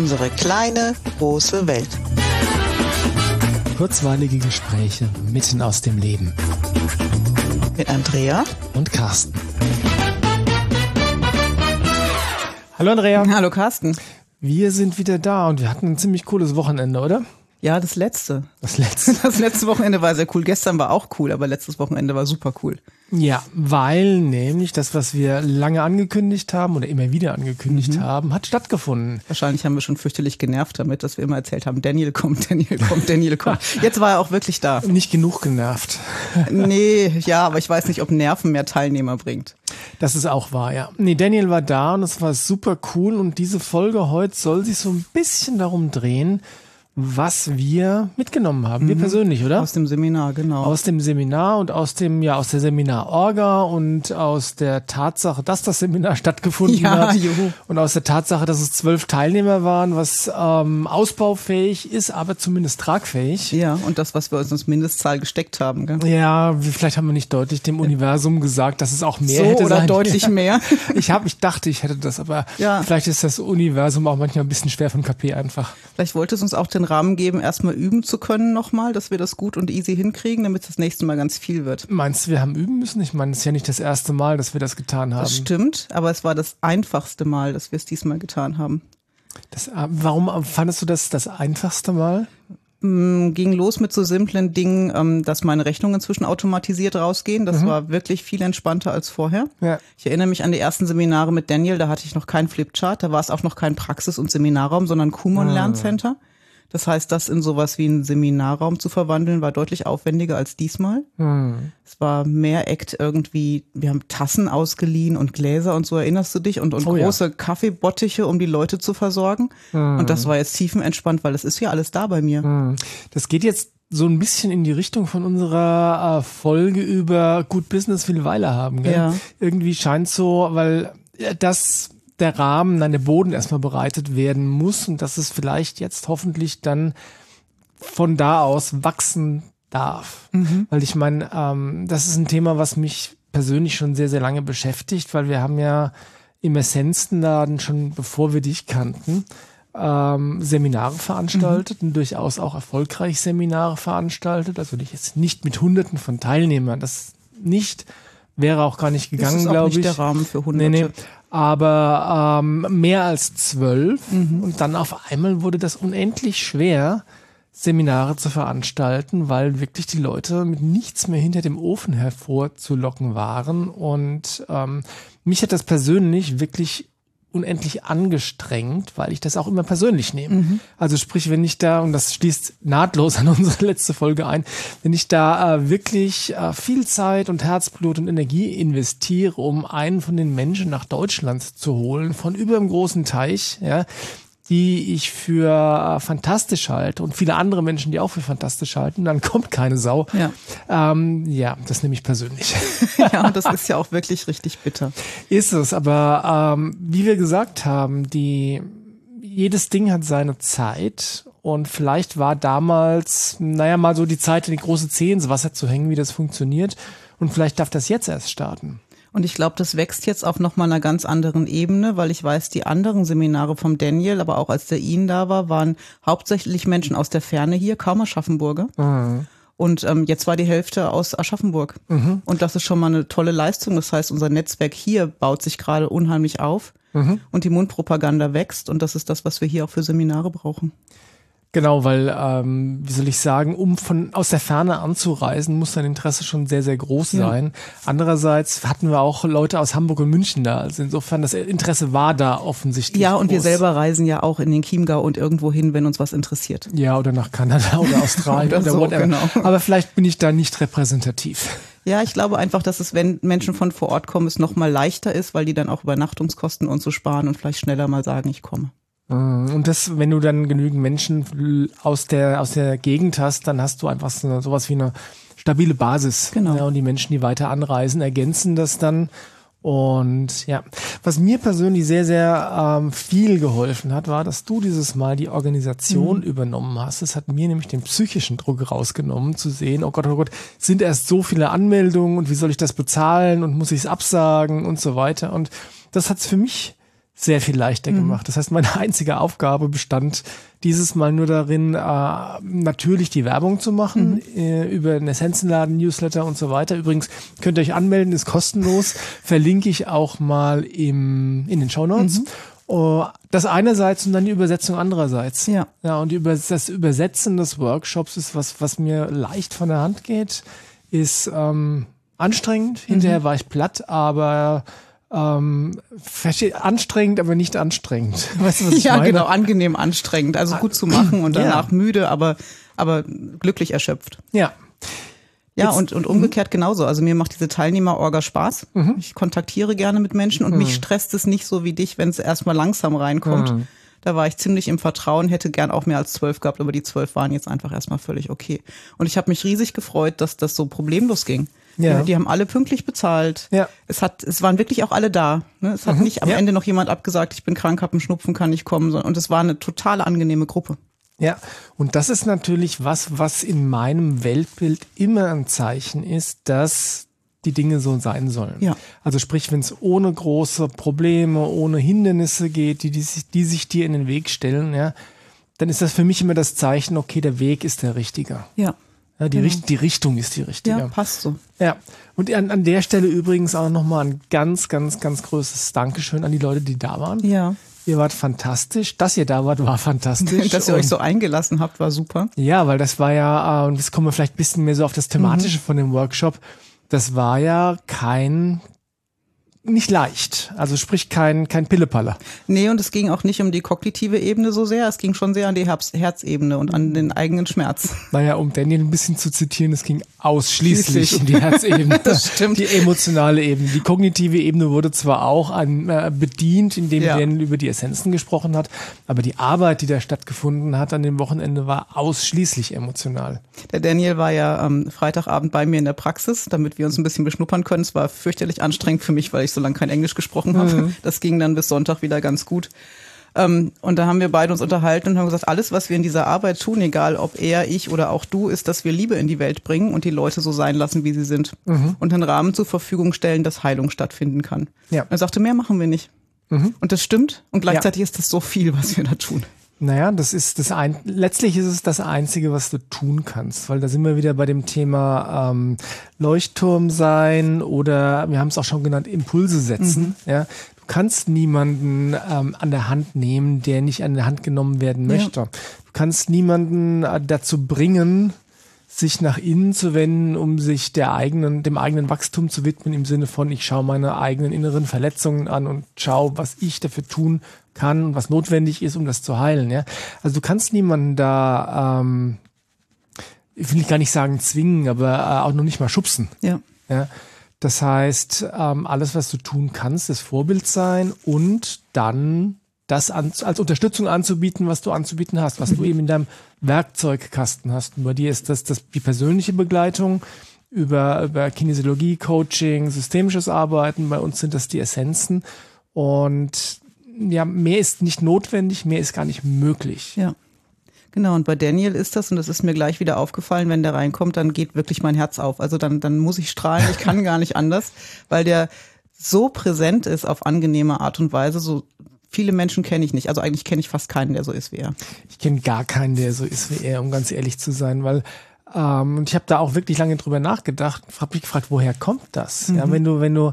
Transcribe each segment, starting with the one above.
Unsere kleine, große Welt. Kurzweilige Gespräche mitten aus dem Leben. Mit Andrea und Carsten. Hallo Andrea. Hallo Carsten. Wir sind wieder da und wir hatten ein ziemlich cooles Wochenende, oder? Ja, das letzte. Das letzte. Das letzte Wochenende war sehr cool. Gestern war auch cool, aber letztes Wochenende war super cool. Ja, weil nämlich das, was wir lange angekündigt haben oder immer wieder angekündigt mhm. haben, hat stattgefunden. Wahrscheinlich haben wir schon fürchterlich genervt damit, dass wir immer erzählt haben, Daniel kommt, Daniel kommt, Daniel kommt. Jetzt war er auch wirklich da. Nicht genug genervt. Nee, ja, aber ich weiß nicht, ob Nerven mehr Teilnehmer bringt. Das ist auch wahr, ja. Nee, Daniel war da und es war super cool und diese Folge heute soll sich so ein bisschen darum drehen, was wir mitgenommen haben. Wir mhm. persönlich, oder? Aus dem Seminar, genau. Aus dem Seminar und aus dem, ja, aus der Seminarorga und aus der Tatsache, dass das Seminar stattgefunden ja, hat. Juhu. Und aus der Tatsache, dass es zwölf Teilnehmer waren, was ähm, ausbaufähig ist, aber zumindest tragfähig. Ja, und das, was wir uns als Mindestzahl gesteckt haben. Gell? Ja, vielleicht haben wir nicht deutlich dem Universum gesagt, dass es auch mehr so hätte oder sein. deutlich mehr. ich habe, ich dachte, ich hätte das, aber ja. vielleicht ist das Universum auch manchmal ein bisschen schwer von KP einfach. Vielleicht wollte es uns auch den Rahmen geben, erstmal üben zu können nochmal, dass wir das gut und easy hinkriegen, damit es das nächste Mal ganz viel wird. Meinst du, wir haben üben müssen? Ich meine, es ist ja nicht das erste Mal, dass wir das getan haben. Das stimmt, aber es war das einfachste Mal, dass wir es diesmal getan haben. Das, äh, warum fandest du das das einfachste Mal? Mm, ging los mit so simplen Dingen, ähm, dass meine Rechnungen inzwischen automatisiert rausgehen. Das mhm. war wirklich viel entspannter als vorher. Ja. Ich erinnere mich an die ersten Seminare mit Daniel, da hatte ich noch kein Flipchart, da war es auch noch kein Praxis- und Seminarraum, sondern Kumon ah. Lerncenter. Das heißt, das in sowas wie einen Seminarraum zu verwandeln, war deutlich aufwendiger als diesmal. Hm. Es war mehr Act irgendwie, wir haben Tassen ausgeliehen und Gläser und so, erinnerst du dich? Und, und oh, große ja. Kaffeebottiche, um die Leute zu versorgen. Hm. Und das war jetzt tiefenentspannt, weil das ist ja alles da bei mir. Hm. Das geht jetzt so ein bisschen in die Richtung von unserer äh, Folge über Good Business viel Weile haben. Gell? Ja. Irgendwie scheint so, weil äh, das der Rahmen, nein, der Boden erstmal bereitet werden muss und dass es vielleicht jetzt hoffentlich dann von da aus wachsen darf. Mhm. Weil ich meine, ähm, das ist ein Thema, was mich persönlich schon sehr, sehr lange beschäftigt, weil wir haben ja im Essenzenladen schon, bevor wir dich kannten, ähm, Seminare veranstaltet mhm. und durchaus auch erfolgreich Seminare veranstaltet. Also jetzt nicht mit Hunderten von Teilnehmern, das nicht wäre auch gar nicht gegangen, glaube ich. Das ist der Rahmen für Hunderte. Nee, nee aber ähm, mehr als zwölf. Mhm. Und dann auf einmal wurde das unendlich schwer, Seminare zu veranstalten, weil wirklich die Leute mit nichts mehr hinter dem Ofen hervorzulocken waren. Und ähm, mich hat das persönlich wirklich unendlich angestrengt, weil ich das auch immer persönlich nehme. Mhm. Also sprich, wenn ich da, und das schließt nahtlos an unsere letzte Folge ein, wenn ich da äh, wirklich äh, viel Zeit und Herzblut und Energie investiere, um einen von den Menschen nach Deutschland zu holen, von über dem großen Teich, ja, die ich für fantastisch halte und viele andere Menschen, die auch für fantastisch halten, dann kommt keine Sau. Ja, ähm, ja das nehme ich persönlich. ja, und das ist ja auch wirklich richtig bitter. Ist es, aber ähm, wie wir gesagt haben, die jedes Ding hat seine Zeit und vielleicht war damals, naja, mal so die Zeit, in die große Zeh ins Wasser zu hängen, wie das funktioniert. Und vielleicht darf das jetzt erst starten. Und ich glaube, das wächst jetzt auf nochmal einer ganz anderen Ebene, weil ich weiß, die anderen Seminare vom Daniel, aber auch als der ihn da war, waren hauptsächlich Menschen aus der Ferne hier, kaum Aschaffenburger. Mhm. Und ähm, jetzt war die Hälfte aus Aschaffenburg. Mhm. Und das ist schon mal eine tolle Leistung. Das heißt, unser Netzwerk hier baut sich gerade unheimlich auf. Mhm. Und die Mundpropaganda wächst. Und das ist das, was wir hier auch für Seminare brauchen. Genau, weil, ähm, wie soll ich sagen, um von aus der Ferne anzureisen, muss dein Interesse schon sehr, sehr groß sein. Ja. Andererseits hatten wir auch Leute aus Hamburg und München da. Also insofern, das Interesse war da offensichtlich. Ja, und groß. wir selber reisen ja auch in den Chiemgau und irgendwo hin, wenn uns was interessiert. Ja, oder nach Kanada oder Australien oder, oder so, whatever. Genau. Aber vielleicht bin ich da nicht repräsentativ. Ja, ich glaube einfach, dass es, wenn Menschen von vor Ort kommen, es nochmal leichter ist, weil die dann auch Übernachtungskosten und so sparen und vielleicht schneller mal sagen, ich komme. Mhm. Und das, wenn du dann genügend Menschen aus der, aus der Gegend hast, dann hast du einfach so, sowas wie eine stabile Basis. Genau. Ja, und die Menschen, die weiter anreisen, ergänzen das dann. Und ja, was mir persönlich sehr, sehr ähm, viel geholfen hat, war, dass du dieses Mal die Organisation mhm. übernommen hast. Es hat mir nämlich den psychischen Druck rausgenommen, zu sehen, oh Gott, oh Gott, sind erst so viele Anmeldungen und wie soll ich das bezahlen und muss ich es absagen und so weiter. Und das hat es für mich sehr viel leichter mhm. gemacht. Das heißt, meine einzige Aufgabe bestand dieses Mal nur darin, äh, natürlich die Werbung zu machen mhm. äh, über den Essenzenladen, Newsletter und so weiter. Übrigens könnt ihr euch anmelden, ist kostenlos. Verlinke ich auch mal im, in den Show Notes. Mhm. Uh, das einerseits und dann die Übersetzung andererseits. Ja. Ja, und über, das Übersetzen des Workshops ist was, was mir leicht von der Hand geht, ist ähm, anstrengend. Hinterher mhm. war ich platt, aber ähm, anstrengend, aber nicht anstrengend. Weißt du, was ich ja, meine? genau, angenehm anstrengend. Also gut zu machen und danach ja. müde, aber, aber glücklich erschöpft. Ja. Ja, Jetzt, und, und umgekehrt genauso. Also mir macht diese Teilnehmerorga Spaß. Mhm. Ich kontaktiere gerne mit Menschen und mhm. mich stresst es nicht so wie dich, wenn es erstmal langsam reinkommt. Mhm. Da war ich ziemlich im Vertrauen, hätte gern auch mehr als zwölf gehabt, aber die zwölf waren jetzt einfach erstmal völlig okay. Und ich habe mich riesig gefreut, dass das so problemlos ging. Ja. Die haben alle pünktlich bezahlt. Ja. Es hat, es waren wirklich auch alle da. Ne? Es hat mhm. nicht am ja. Ende noch jemand abgesagt, ich bin krank, hab einen Schnupfen, kann nicht kommen. Und es war eine total angenehme Gruppe. Ja, und das ist natürlich was, was in meinem Weltbild immer ein Zeichen ist, dass die Dinge so sein sollen. Ja. Also sprich, wenn es ohne große Probleme, ohne Hindernisse geht, die, die, die sich dir in den Weg stellen, ja, dann ist das für mich immer das Zeichen, okay, der Weg ist der richtige. Ja. Ja, die, genau. Richt die Richtung ist die richtige. Ja, passt so. Ja. Und an, an der Stelle übrigens auch nochmal ein ganz, ganz, ganz großes Dankeschön an die Leute, die da waren. Ja. Ihr wart fantastisch. Dass ihr da wart, war fantastisch. Dass ihr euch so eingelassen habt, war super. Ja, weil das war ja, äh, und jetzt kommen wir vielleicht ein bisschen mehr so auf das Thematische mhm. von dem Workshop. Das war ja kein nicht leicht. Also sprich kein, kein Pillepalle. Nee, und es ging auch nicht um die kognitive Ebene so sehr. Es ging schon sehr an die Herz Herzebene und an den eigenen Schmerz. Naja, um Daniel ein bisschen zu zitieren, es ging ausschließlich Schließlich. um die Herzebene. das stimmt. Die emotionale Ebene. Die kognitive Ebene wurde zwar auch an, äh, bedient, indem ja. Daniel über die Essenzen gesprochen hat, aber die Arbeit, die da stattgefunden hat an dem Wochenende, war ausschließlich emotional. Der Daniel war ja am Freitagabend bei mir in der Praxis, damit wir uns ein bisschen beschnuppern können. Es war fürchterlich anstrengend für mich, weil ich so lange kein Englisch gesprochen habe. Mhm. Das ging dann bis Sonntag wieder ganz gut. Ähm, und da haben wir beide uns unterhalten und haben gesagt, alles, was wir in dieser Arbeit tun, egal ob er, ich oder auch du, ist, dass wir Liebe in die Welt bringen und die Leute so sein lassen, wie sie sind. Mhm. Und einen Rahmen zur Verfügung stellen, dass Heilung stattfinden kann. Ja. Er sagte, mehr machen wir nicht. Mhm. Und das stimmt. Und gleichzeitig ja. ist das so viel, was wir da tun. Naja, das ist das ein, letztlich ist es das Einzige, was du tun kannst, weil da sind wir wieder bei dem Thema ähm, Leuchtturm sein oder wir haben es auch schon genannt, Impulse setzen. Mhm. Ja, du kannst niemanden ähm, an der Hand nehmen, der nicht an der Hand genommen werden möchte. Ja. Du kannst niemanden äh, dazu bringen, sich nach innen zu wenden, um sich der eigenen, dem eigenen Wachstum zu widmen, im Sinne von, ich schaue meine eigenen inneren Verletzungen an und schaue, was ich dafür tun kann und was notwendig ist, um das zu heilen. Ja? Also du kannst niemanden da, ähm, ich will gar nicht sagen zwingen, aber äh, auch noch nicht mal schubsen. Ja. ja? Das heißt, ähm, alles, was du tun kannst, ist Vorbild sein und dann das an, als Unterstützung anzubieten, was du anzubieten hast, was du eben in deinem Werkzeugkasten hast. Und bei dir ist das, das die persönliche Begleitung über, über Kinesiologie, Coaching, systemisches Arbeiten. Bei uns sind das die Essenzen. Und ja, mehr ist nicht notwendig, mehr ist gar nicht möglich. Ja. Genau, und bei Daniel ist das, und das ist mir gleich wieder aufgefallen, wenn der reinkommt, dann geht wirklich mein Herz auf. Also dann, dann muss ich strahlen, ich kann gar nicht anders, weil der so präsent ist auf angenehme Art und Weise, so viele Menschen kenne ich nicht. Also eigentlich kenne ich fast keinen, der so ist wie er. Ich kenne gar keinen, der so ist wie er, um ganz ehrlich zu sein, weil ähm, und ich habe da auch wirklich lange drüber nachgedacht, habe mich gefragt, woher kommt das? Mhm. Ja, wenn du wenn du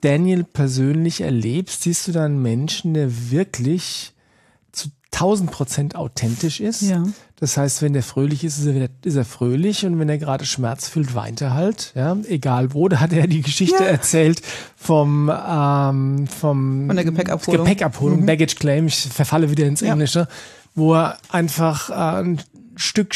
Daniel persönlich erlebst, siehst du da einen Menschen, der wirklich 1000 Prozent authentisch ist. Ja. Das heißt, wenn der fröhlich ist, ist er, ist er fröhlich und wenn er gerade Schmerz fühlt, weint er halt. Ja, egal wo. Da hat er die Geschichte ja. erzählt vom ähm, vom Von der Gepäckabholung. Gepäckabholung, mhm. Baggage Claim. Ich verfalle wieder ins Englische, ja. wo er einfach äh, ein Stück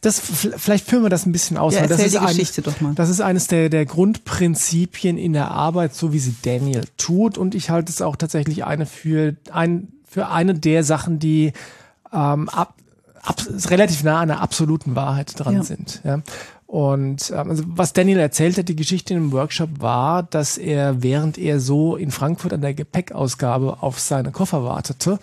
das vielleicht führen wir das ein bisschen aus. Ja, das ist die Geschichte doch mal. Das ist eines der, der Grundprinzipien in der Arbeit, so wie sie Daniel tut. Und ich halte es auch tatsächlich eine für, ein, für eine der Sachen, die ähm, ab, ab, relativ nah an der absoluten Wahrheit dran ja. sind. Ja. Und ähm, also was Daniel erzählt hat, die Geschichte im Workshop war, dass er, während er so in Frankfurt an der Gepäckausgabe auf seine Koffer wartete,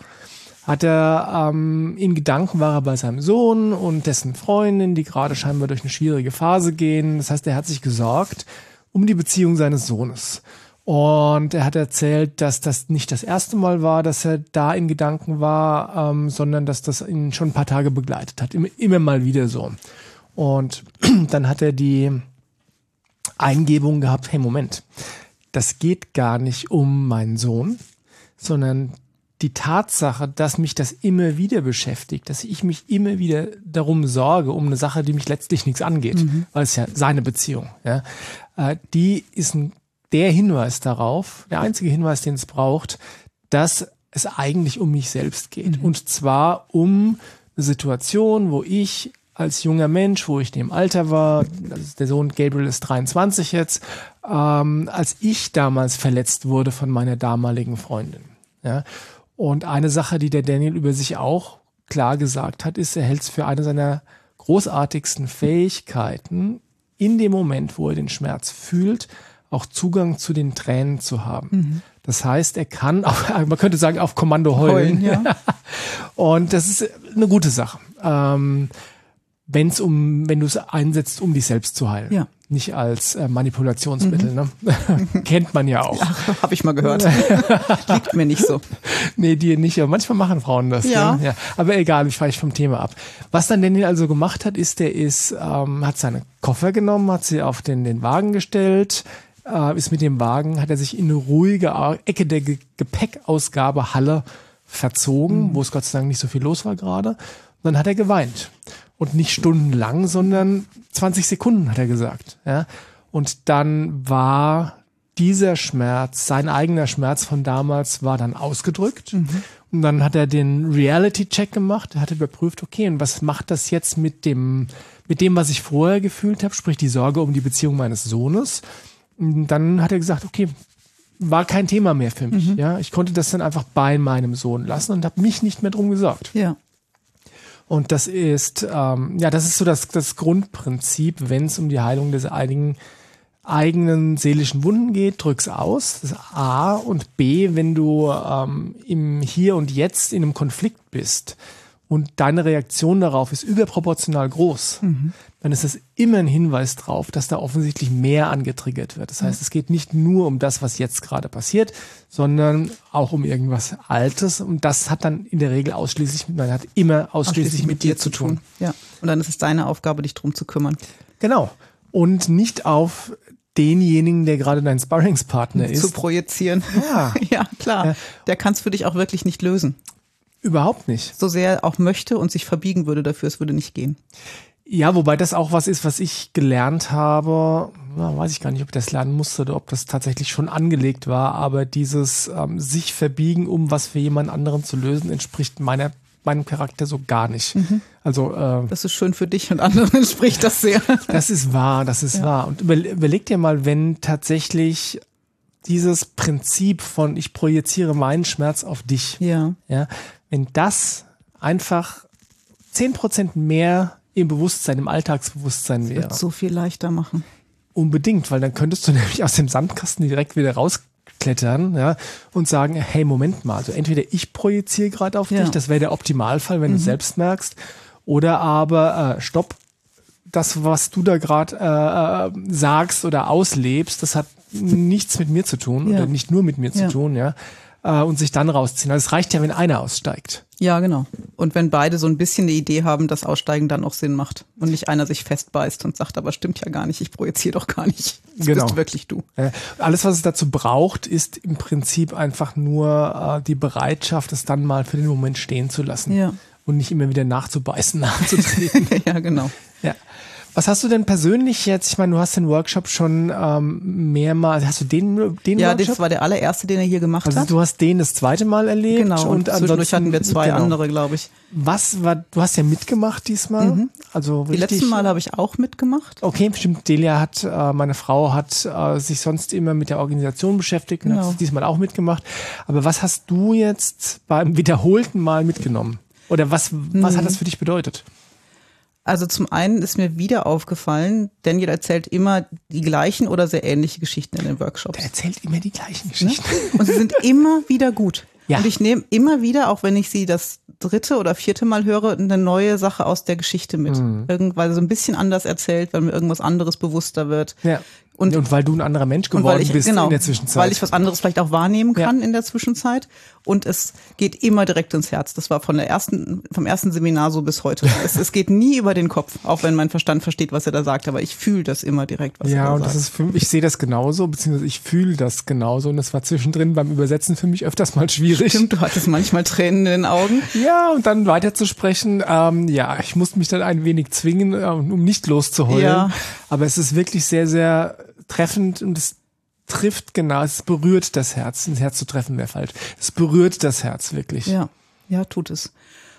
hat er ähm, in Gedanken war er bei seinem Sohn und dessen Freundin, die gerade scheinbar durch eine schwierige Phase gehen. Das heißt, er hat sich gesorgt um die Beziehung seines Sohnes. Und er hat erzählt, dass das nicht das erste Mal war, dass er da in Gedanken war, ähm, sondern dass das ihn schon ein paar Tage begleitet hat. Immer, immer mal wieder so. Und dann hat er die Eingebung gehabt, hey Moment, das geht gar nicht um meinen Sohn, sondern die Tatsache, dass mich das immer wieder beschäftigt, dass ich mich immer wieder darum sorge, um eine Sache, die mich letztlich nichts angeht, mhm. weil es ja seine Beziehung, ja, äh, die ist ein der Hinweis darauf, der einzige Hinweis, den es braucht, dass es eigentlich um mich selbst geht. Mhm. Und zwar um eine Situation, wo ich als junger Mensch, wo ich in dem Alter war, der Sohn Gabriel ist 23 jetzt, ähm, als ich damals verletzt wurde von meiner damaligen Freundin. Ja? Und eine Sache, die der Daniel über sich auch klar gesagt hat, ist, er hält es für eine seiner großartigsten Fähigkeiten, in dem Moment, wo er den Schmerz fühlt, auch Zugang zu den Tränen zu haben. Mhm. Das heißt, er kann, auf, man könnte sagen, auf Kommando heulen. heulen ja. Und das ist eine gute Sache. Ähm, wenn es um, wenn du es einsetzt, um dich selbst zu heilen. Ja. Nicht als äh, Manipulationsmittel, mhm. ne? Kennt man ja auch. Ja, Habe ich mal gehört. Liegt mir nicht so. Nee, dir nicht, aber manchmal machen Frauen das. Ja. Ne? ja. Aber egal, ich weiche vom Thema ab. Was dann Daniel also gemacht hat, ist, der ist, ähm, hat seine Koffer genommen, hat sie auf den, den Wagen gestellt, äh, ist mit dem Wagen, hat er sich in eine ruhige Ecke der Ge Gepäckausgabe Halle verzogen, mhm. wo es Gott sei Dank nicht so viel los war gerade. Und dann hat er geweint. Und nicht stundenlang, sondern 20 Sekunden, hat er gesagt. Ja? Und dann war dieser Schmerz, sein eigener Schmerz von damals, war dann ausgedrückt. Mhm. Und dann hat er den Reality-Check gemacht. Er hat überprüft, okay, und was macht das jetzt mit dem, mit dem, was ich vorher gefühlt habe, sprich die Sorge um die Beziehung meines Sohnes? Dann hat er gesagt, okay, war kein Thema mehr für mich. Mhm. Ja, ich konnte das dann einfach bei meinem Sohn lassen und habe mich nicht mehr drum gesorgt. Ja. Und das ist, ähm, ja, das ist so das, das Grundprinzip, wenn es um die Heilung des eigenen, eigenen seelischen Wunden geht, drück's aus. Das ist A und B, wenn du ähm, im Hier und Jetzt in einem Konflikt bist, und deine Reaktion darauf ist überproportional groß, mhm. Dann ist das immer ein Hinweis drauf, dass da offensichtlich mehr angetriggert wird. Das heißt, mhm. es geht nicht nur um das, was jetzt gerade passiert, sondern auch um irgendwas Altes. Und das hat dann in der Regel ausschließlich, man hat immer ausschließlich, ausschließlich mit, mit, dir zu tun. tun. Ja. Und dann ist es deine Aufgabe, dich drum zu kümmern. Genau. Und nicht auf denjenigen, der gerade dein Sparringspartner ist. Zu projizieren. Ja, ja klar. Der kann es für dich auch wirklich nicht lösen. Überhaupt nicht. So sehr er auch möchte und sich verbiegen würde dafür, es würde nicht gehen. Ja, wobei das auch was ist, was ich gelernt habe. Na, weiß ich gar nicht, ob ich das lernen musste oder ob das tatsächlich schon angelegt war. Aber dieses ähm, sich verbiegen, um was für jemand anderen zu lösen, entspricht meiner meinem Charakter so gar nicht. Mhm. Also äh, das ist schön für dich und anderen entspricht das sehr. Das ist wahr, das ist ja. wahr. Und überleg dir mal, wenn tatsächlich dieses Prinzip von ich projiziere meinen Schmerz auf dich. Ja. Ja. Wenn das einfach zehn Prozent mehr im Bewusstsein, im Alltagsbewusstsein das wäre. Wird so viel leichter machen. Unbedingt, weil dann könntest du nämlich aus dem Sandkasten direkt wieder rausklettern, ja, und sagen, hey, Moment mal, also entweder ich projiziere gerade auf ja. dich, das wäre der Optimalfall, wenn mhm. du selbst merkst, oder aber äh, stopp, das, was du da gerade äh, äh, sagst oder auslebst, das hat nichts mit mir zu tun ja. oder nicht nur mit mir zu tun, ja. Äh, und sich dann rausziehen. Also es reicht ja, wenn einer aussteigt. Ja, genau. Und wenn beide so ein bisschen eine Idee haben, dass Aussteigen dann auch Sinn macht und nicht einer sich festbeißt und sagt, aber stimmt ja gar nicht, ich projiziere doch gar nicht. Das genau. bist wirklich du. Äh, alles, was es dazu braucht, ist im Prinzip einfach nur äh, die Bereitschaft, es dann mal für den Moment stehen zu lassen. Ja. Und nicht immer wieder nachzubeißen, nachzutreten. ja, genau. Ja. Was hast du denn persönlich jetzt? Ich meine, du hast den Workshop schon ähm, mehrmals. Hast du den, den ja, Workshop? Ja, das war der allererste, den er hier gemacht also, hat. Also du hast den das zweite Mal erlebt. Genau. Und, und zwischendurch hatten wir zwei genau. andere, glaube ich. Was war? Du hast ja mitgemacht diesmal. Mhm. Also die letzten Mal habe ich auch mitgemacht. Okay, bestimmt. Delia hat, äh, meine Frau hat äh, sich sonst immer mit der Organisation beschäftigt und genau. hat diesmal auch mitgemacht. Aber was hast du jetzt beim wiederholten Mal mitgenommen? Oder was, was mhm. hat das für dich bedeutet? Also zum einen ist mir wieder aufgefallen, Daniel erzählt immer die gleichen oder sehr ähnliche Geschichten in den Workshops. Der erzählt immer die gleichen Geschichten. Ne? Und sie sind immer wieder gut. Ja. Und ich nehme immer wieder, auch wenn ich sie das dritte oder vierte Mal höre, eine neue Sache aus der Geschichte mit. Mhm. Irgendwann so ein bisschen anders erzählt, weil mir irgendwas anderes bewusster wird. Ja. Und, und weil du ein anderer Mensch geworden ich, bist genau, in der Zwischenzeit. Weil ich was anderes vielleicht auch wahrnehmen kann ja. in der Zwischenzeit. Und es geht immer direkt ins Herz. Das war von der ersten, vom ersten Seminar so bis heute. es, es geht nie über den Kopf, auch wenn mein Verstand versteht, was er da sagt. Aber ich fühle das immer direkt, was ja, er da sagt. Ja, und das ist für mich, ich sehe das genauso, beziehungsweise ich fühle das genauso. Und das war zwischendrin beim Übersetzen für mich öfters mal schwierig. Stimmt, du hattest manchmal Tränen in den Augen. Ja, und dann weiterzusprechen. Ähm, ja, ich musste mich dann ein wenig zwingen, äh, um nicht loszuheulen. Ja. Aber es ist wirklich sehr, sehr treffend und es trifft genau, es berührt das Herz. Das Herz zu treffen wäre falsch. Es berührt das Herz wirklich. Ja, ja, tut es.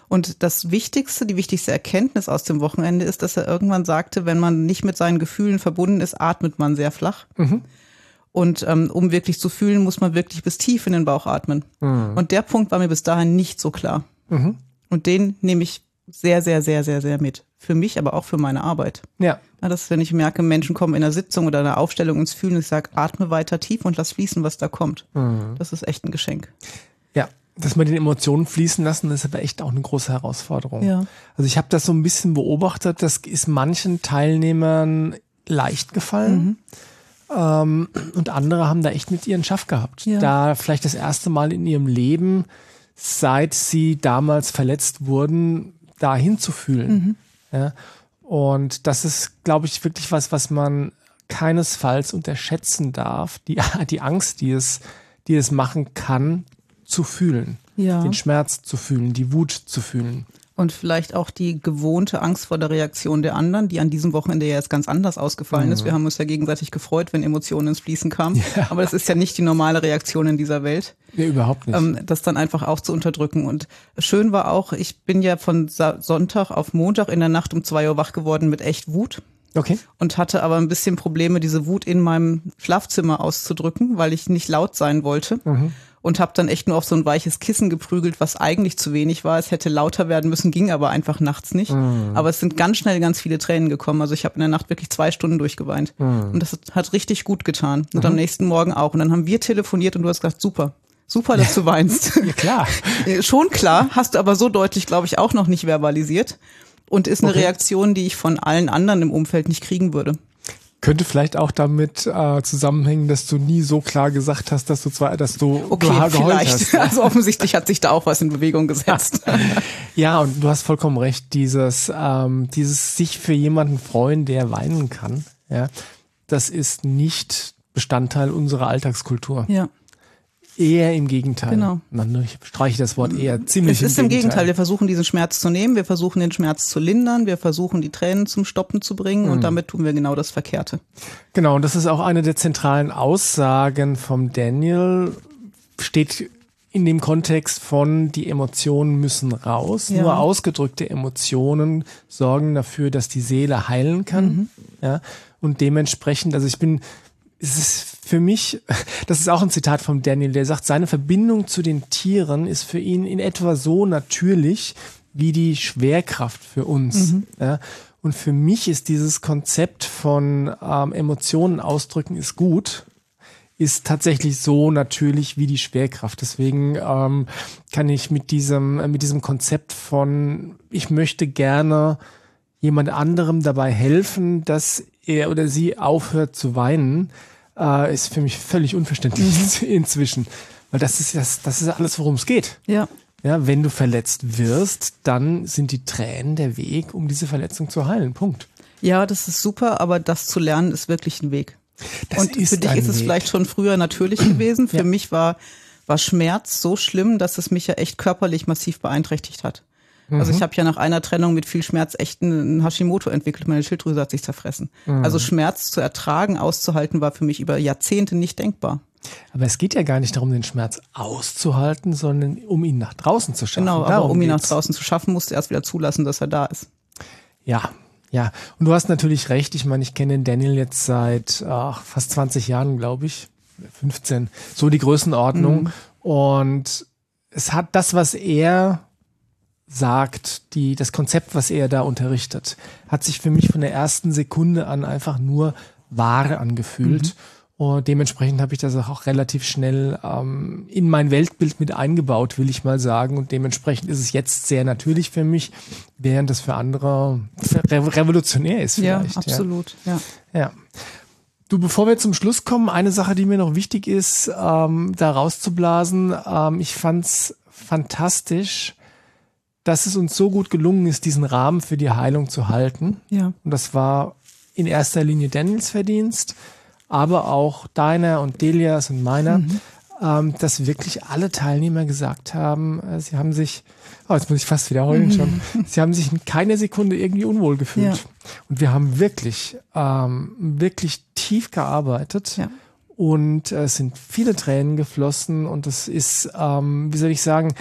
Und das Wichtigste, die wichtigste Erkenntnis aus dem Wochenende ist, dass er irgendwann sagte, wenn man nicht mit seinen Gefühlen verbunden ist, atmet man sehr flach. Mhm. Und ähm, um wirklich zu fühlen, muss man wirklich bis tief in den Bauch atmen. Mhm. Und der Punkt war mir bis dahin nicht so klar. Mhm. Und den nehme ich sehr, sehr, sehr, sehr, sehr mit. Für mich, aber auch für meine Arbeit. Ja. dass wenn ich merke, Menschen kommen in einer Sitzung oder einer Aufstellung ins Fühlen ich sage, atme weiter tief und lass fließen, was da kommt. Mhm. Das ist echt ein Geschenk. Ja, dass man den Emotionen fließen lassen, ist aber echt auch eine große Herausforderung. Ja. Also ich habe das so ein bisschen beobachtet, das ist manchen Teilnehmern leicht gefallen. Mhm. Ähm, und andere haben da echt mit ihren Schaff gehabt. Ja. Da vielleicht das erste Mal in ihrem Leben, seit sie damals verletzt wurden, da hinzufühlen. Mhm. Ja? Und das ist, glaube ich, wirklich was, was man keinesfalls unterschätzen darf. Die, die Angst, die es, die es machen kann, zu fühlen. Ja. Den Schmerz zu fühlen, die Wut zu fühlen. Und vielleicht auch die gewohnte Angst vor der Reaktion der anderen, die an diesem Wochenende ja jetzt ganz anders ausgefallen mhm. ist. Wir haben uns ja gegenseitig gefreut, wenn Emotionen ins Fließen kamen. Ja. Aber das ist ja nicht die normale Reaktion in dieser Welt. Nee, überhaupt nicht. Ähm, das dann einfach auch zu unterdrücken. Und schön war auch, ich bin ja von Sonntag auf Montag in der Nacht um zwei Uhr wach geworden mit echt Wut. Okay. Und hatte aber ein bisschen Probleme, diese Wut in meinem Schlafzimmer auszudrücken, weil ich nicht laut sein wollte. Mhm und habe dann echt nur auf so ein weiches Kissen geprügelt, was eigentlich zu wenig war. Es hätte lauter werden müssen, ging aber einfach nachts nicht. Mm. Aber es sind ganz schnell ganz viele Tränen gekommen. Also ich habe in der Nacht wirklich zwei Stunden durchgeweint. Mm. Und das hat richtig gut getan. Und mhm. am nächsten Morgen auch. Und dann haben wir telefoniert und du hast gesagt, super. Super, dass du weinst. ja, klar. Schon klar, hast du aber so deutlich, glaube ich, auch noch nicht verbalisiert. Und ist eine okay. Reaktion, die ich von allen anderen im Umfeld nicht kriegen würde. Könnte vielleicht auch damit äh, zusammenhängen, dass du nie so klar gesagt hast, dass du zwar, dass du okay, geheult vielleicht. hast. Also offensichtlich hat sich da auch was in Bewegung gesetzt. ja, und du hast vollkommen recht. Dieses, ähm, dieses sich für jemanden freuen, der weinen kann, ja, das ist nicht Bestandteil unserer Alltagskultur. Ja. Eher im Gegenteil. Genau. Ich streiche das Wort eher ziemlich. Es ist im Gegenteil. Gegenteil. Wir versuchen diesen Schmerz zu nehmen, wir versuchen den Schmerz zu lindern, wir versuchen die Tränen zum Stoppen zu bringen mhm. und damit tun wir genau das Verkehrte. Genau, und das ist auch eine der zentralen Aussagen vom Daniel. Steht in dem Kontext von die Emotionen müssen raus. Ja. Nur ausgedrückte Emotionen sorgen dafür, dass die Seele heilen kann. Mhm. Ja, und dementsprechend, also ich bin es ist für mich, das ist auch ein Zitat von Daniel, der sagt, seine Verbindung zu den Tieren ist für ihn in etwa so natürlich wie die Schwerkraft für uns. Mhm. Ja, und für mich ist dieses Konzept von ähm, Emotionen ausdrücken ist gut, ist tatsächlich so natürlich wie die Schwerkraft. Deswegen ähm, kann ich mit diesem, äh, mit diesem Konzept von, ich möchte gerne jemand anderem dabei helfen, dass er oder sie aufhört zu weinen, äh, ist für mich völlig unverständlich mhm. inzwischen. Weil das ist das, das ist alles, worum es geht. Ja. Ja, wenn du verletzt wirst, dann sind die Tränen der Weg, um diese Verletzung zu heilen. Punkt. Ja, das ist super, aber das zu lernen ist wirklich ein Weg. Das Und für dich ist es Weg. vielleicht schon früher natürlich gewesen. Für ja. mich war, war Schmerz so schlimm, dass es mich ja echt körperlich massiv beeinträchtigt hat. Also ich mhm. habe ja nach einer Trennung mit viel Schmerz echt einen Hashimoto entwickelt. Meine Schilddrüse hat sich zerfressen. Mhm. Also Schmerz zu ertragen, auszuhalten, war für mich über Jahrzehnte nicht denkbar. Aber es geht ja gar nicht darum, den Schmerz auszuhalten, sondern um ihn nach draußen zu schaffen. Genau, aber darum um ihn geht's. nach draußen zu schaffen, musst du erst wieder zulassen, dass er da ist. Ja, ja. Und du hast natürlich recht. Ich meine, ich kenne den Daniel jetzt seit ach, fast 20 Jahren, glaube ich. 15. So die Größenordnung. Mhm. Und es hat das, was er sagt, die, das Konzept, was er da unterrichtet, hat sich für mich von der ersten Sekunde an einfach nur wahr angefühlt. Mhm. Und dementsprechend habe ich das auch relativ schnell ähm, in mein Weltbild mit eingebaut, will ich mal sagen. Und dementsprechend ist es jetzt sehr natürlich für mich, während das für andere revolutionär ist vielleicht. Ja, absolut. Ja. ja. Du, bevor wir zum Schluss kommen, eine Sache, die mir noch wichtig ist, ähm, da rauszublasen. Ähm, ich fand's fantastisch, dass es uns so gut gelungen ist, diesen Rahmen für die Heilung zu halten. Ja. Und das war in erster Linie Daniels Verdienst, aber auch deiner und Delias und meiner, mhm. ähm, dass wirklich alle Teilnehmer gesagt haben, äh, sie haben sich, oh, jetzt muss ich fast wieder heulen mhm. schon, sie haben sich in keiner Sekunde irgendwie unwohl gefühlt. Ja. Und wir haben wirklich, ähm, wirklich tief gearbeitet. Ja. Und äh, es sind viele Tränen geflossen und es ist, ähm, wie soll ich sagen,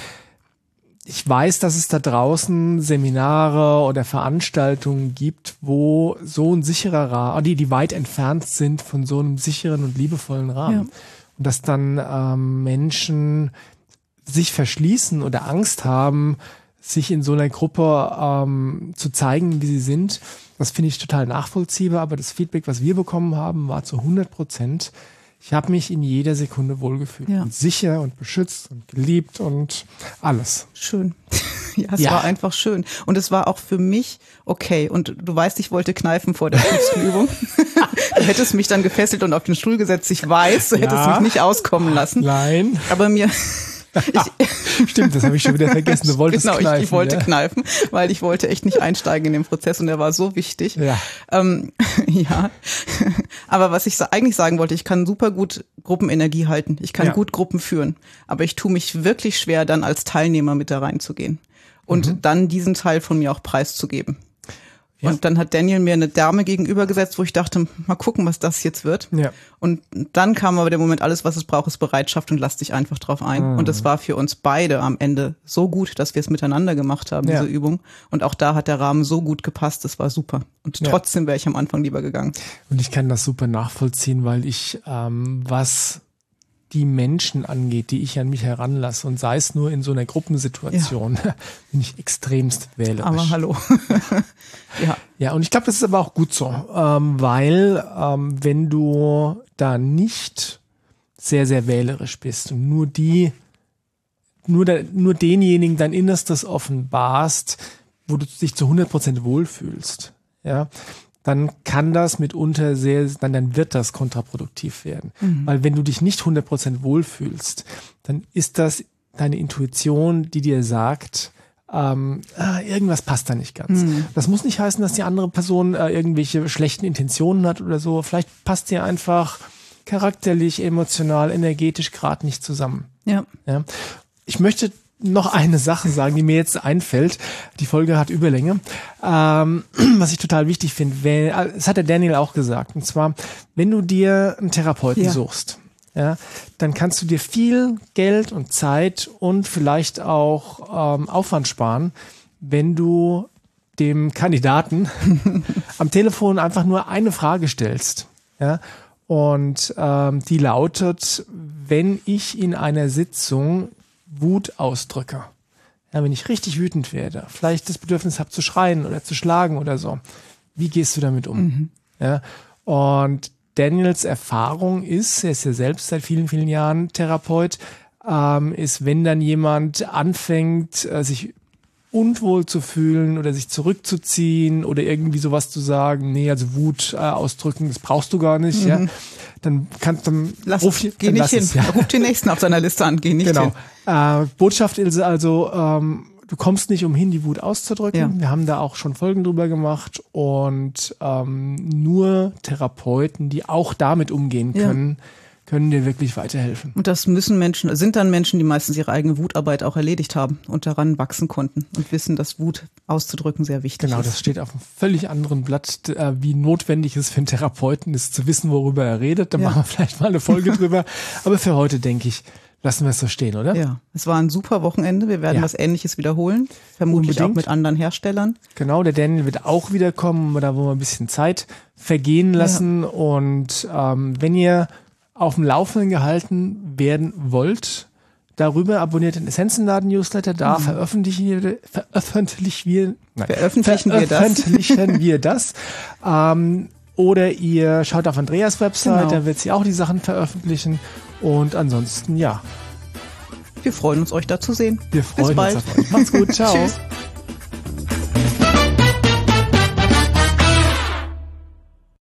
ich weiß, dass es da draußen Seminare oder Veranstaltungen gibt, wo so ein sicherer Rahmen, die, die weit entfernt sind von so einem sicheren und liebevollen Rahmen. Ja. Und dass dann ähm, Menschen sich verschließen oder Angst haben, sich in so einer Gruppe ähm, zu zeigen, wie sie sind. Das finde ich total nachvollziehbar, aber das Feedback, was wir bekommen haben, war zu 100 Prozent ich habe mich in jeder Sekunde wohlgefühlt. Ja. Und sicher und beschützt und geliebt und alles. Schön. ja, es ja. war einfach schön. Und es war auch für mich okay. Und du weißt, ich wollte kneifen vor der Übung. du hättest mich dann gefesselt und auf den Stuhl gesetzt. Ich weiß, du ja. hättest mich nicht auskommen lassen. Nein. Aber mir, ich, Stimmt, das habe ich schon wieder vergessen. Du wolltest genau, kneifen. Ich, ich wollte ja? kneifen, weil ich wollte echt nicht einsteigen in den Prozess und der war so wichtig. Ja. Ähm, ja. Aber was ich eigentlich sagen wollte, ich kann super gut Gruppenenergie halten. Ich kann ja. gut Gruppen führen. Aber ich tue mich wirklich schwer, dann als Teilnehmer mit da reinzugehen. Und mhm. dann diesen Teil von mir auch preiszugeben. Ja. Und dann hat Daniel mir eine Dame gegenübergesetzt, wo ich dachte, mal gucken, was das jetzt wird. Ja. Und dann kam aber der Moment, alles, was es braucht, ist Bereitschaft und lass dich einfach drauf ein. Mhm. Und das war für uns beide am Ende so gut, dass wir es miteinander gemacht haben, ja. diese Übung. Und auch da hat der Rahmen so gut gepasst, das war super. Und trotzdem wäre ich am Anfang lieber gegangen. Und ich kann das super nachvollziehen, weil ich ähm, was die Menschen angeht, die ich an mich heranlasse und sei es nur in so einer Gruppensituation, ja. bin ich extremst wählerisch. Aber hallo. ja. Ja, und ich glaube, das ist aber auch gut so, ähm, weil ähm, wenn du da nicht sehr, sehr wählerisch bist und nur die, nur, der, nur denjenigen dein Innerstes offenbarst, wo du dich zu 100 Prozent wohlfühlst, ja, dann kann das mitunter sehr, dann, dann wird das kontraproduktiv werden. Mhm. Weil wenn du dich nicht 100% wohlfühlst, dann ist das deine Intuition, die dir sagt, ähm, ah, irgendwas passt da nicht ganz. Mhm. Das muss nicht heißen, dass die andere Person äh, irgendwelche schlechten Intentionen hat oder so. Vielleicht passt ihr einfach charakterlich, emotional, energetisch gerade nicht zusammen. Ja. ja. Ich möchte noch eine Sache sagen, die mir jetzt einfällt. Die Folge hat Überlänge. Ähm, was ich total wichtig finde, das hat der Daniel auch gesagt. Und zwar, wenn du dir einen Therapeuten ja. suchst, ja, dann kannst du dir viel Geld und Zeit und vielleicht auch ähm, Aufwand sparen, wenn du dem Kandidaten am Telefon einfach nur eine Frage stellst. Ja, und ähm, die lautet, wenn ich in einer Sitzung Wut ausdrücke, ja, wenn ich richtig wütend werde, vielleicht das Bedürfnis habe zu schreien oder zu schlagen oder so, wie gehst du damit um? Mhm. Ja, und Daniels Erfahrung ist, er ist ja selbst seit vielen, vielen Jahren Therapeut, ähm, ist, wenn dann jemand anfängt, äh, sich unwohl zu fühlen oder sich zurückzuziehen oder irgendwie sowas zu sagen, nee, also Wut äh, ausdrücken, das brauchst du gar nicht, mhm. ja. Dann kannst du lass, ruf, geh dann nicht hin. Es, ja. Ruf den nächsten auf seiner Liste an, geh nicht genau. hin. Äh, Botschaft ist also, ähm, du kommst nicht umhin, die Wut auszudrücken. Ja. Wir haben da auch schon Folgen drüber gemacht und ähm, nur Therapeuten, die auch damit umgehen können, ja können dir wirklich weiterhelfen. Und das müssen Menschen, sind dann Menschen, die meistens ihre eigene Wutarbeit auch erledigt haben und daran wachsen konnten und wissen, dass Wut auszudrücken sehr wichtig genau, ist. Genau, das steht auf einem völlig anderen Blatt, äh, wie notwendig es für einen Therapeuten ist, zu wissen, worüber er redet. Da ja. machen wir vielleicht mal eine Folge drüber. Aber für heute denke ich, lassen wir es so stehen, oder? Ja, es war ein super Wochenende. Wir werden ja. was Ähnliches wiederholen. Vermutlich Unbedingt. auch mit anderen Herstellern. Genau, der Daniel wird auch wiederkommen. Da wollen wir ein bisschen Zeit vergehen lassen. Ja. Und ähm, wenn ihr auf dem Laufenden gehalten werden wollt, darüber abonniert den Essenzenladen-Newsletter, da mhm. veröffentlichen wir, veröffentlichen wir, nein, veröffentlichen, veröffentlichen wir das. Ähm, oder ihr schaut auf Andreas Website, genau. da wird sie auch die Sachen veröffentlichen. Und ansonsten, ja. Wir freuen uns, euch da zu sehen. Wir freuen uns auf euch. Macht's gut. Ciao. Tschüss.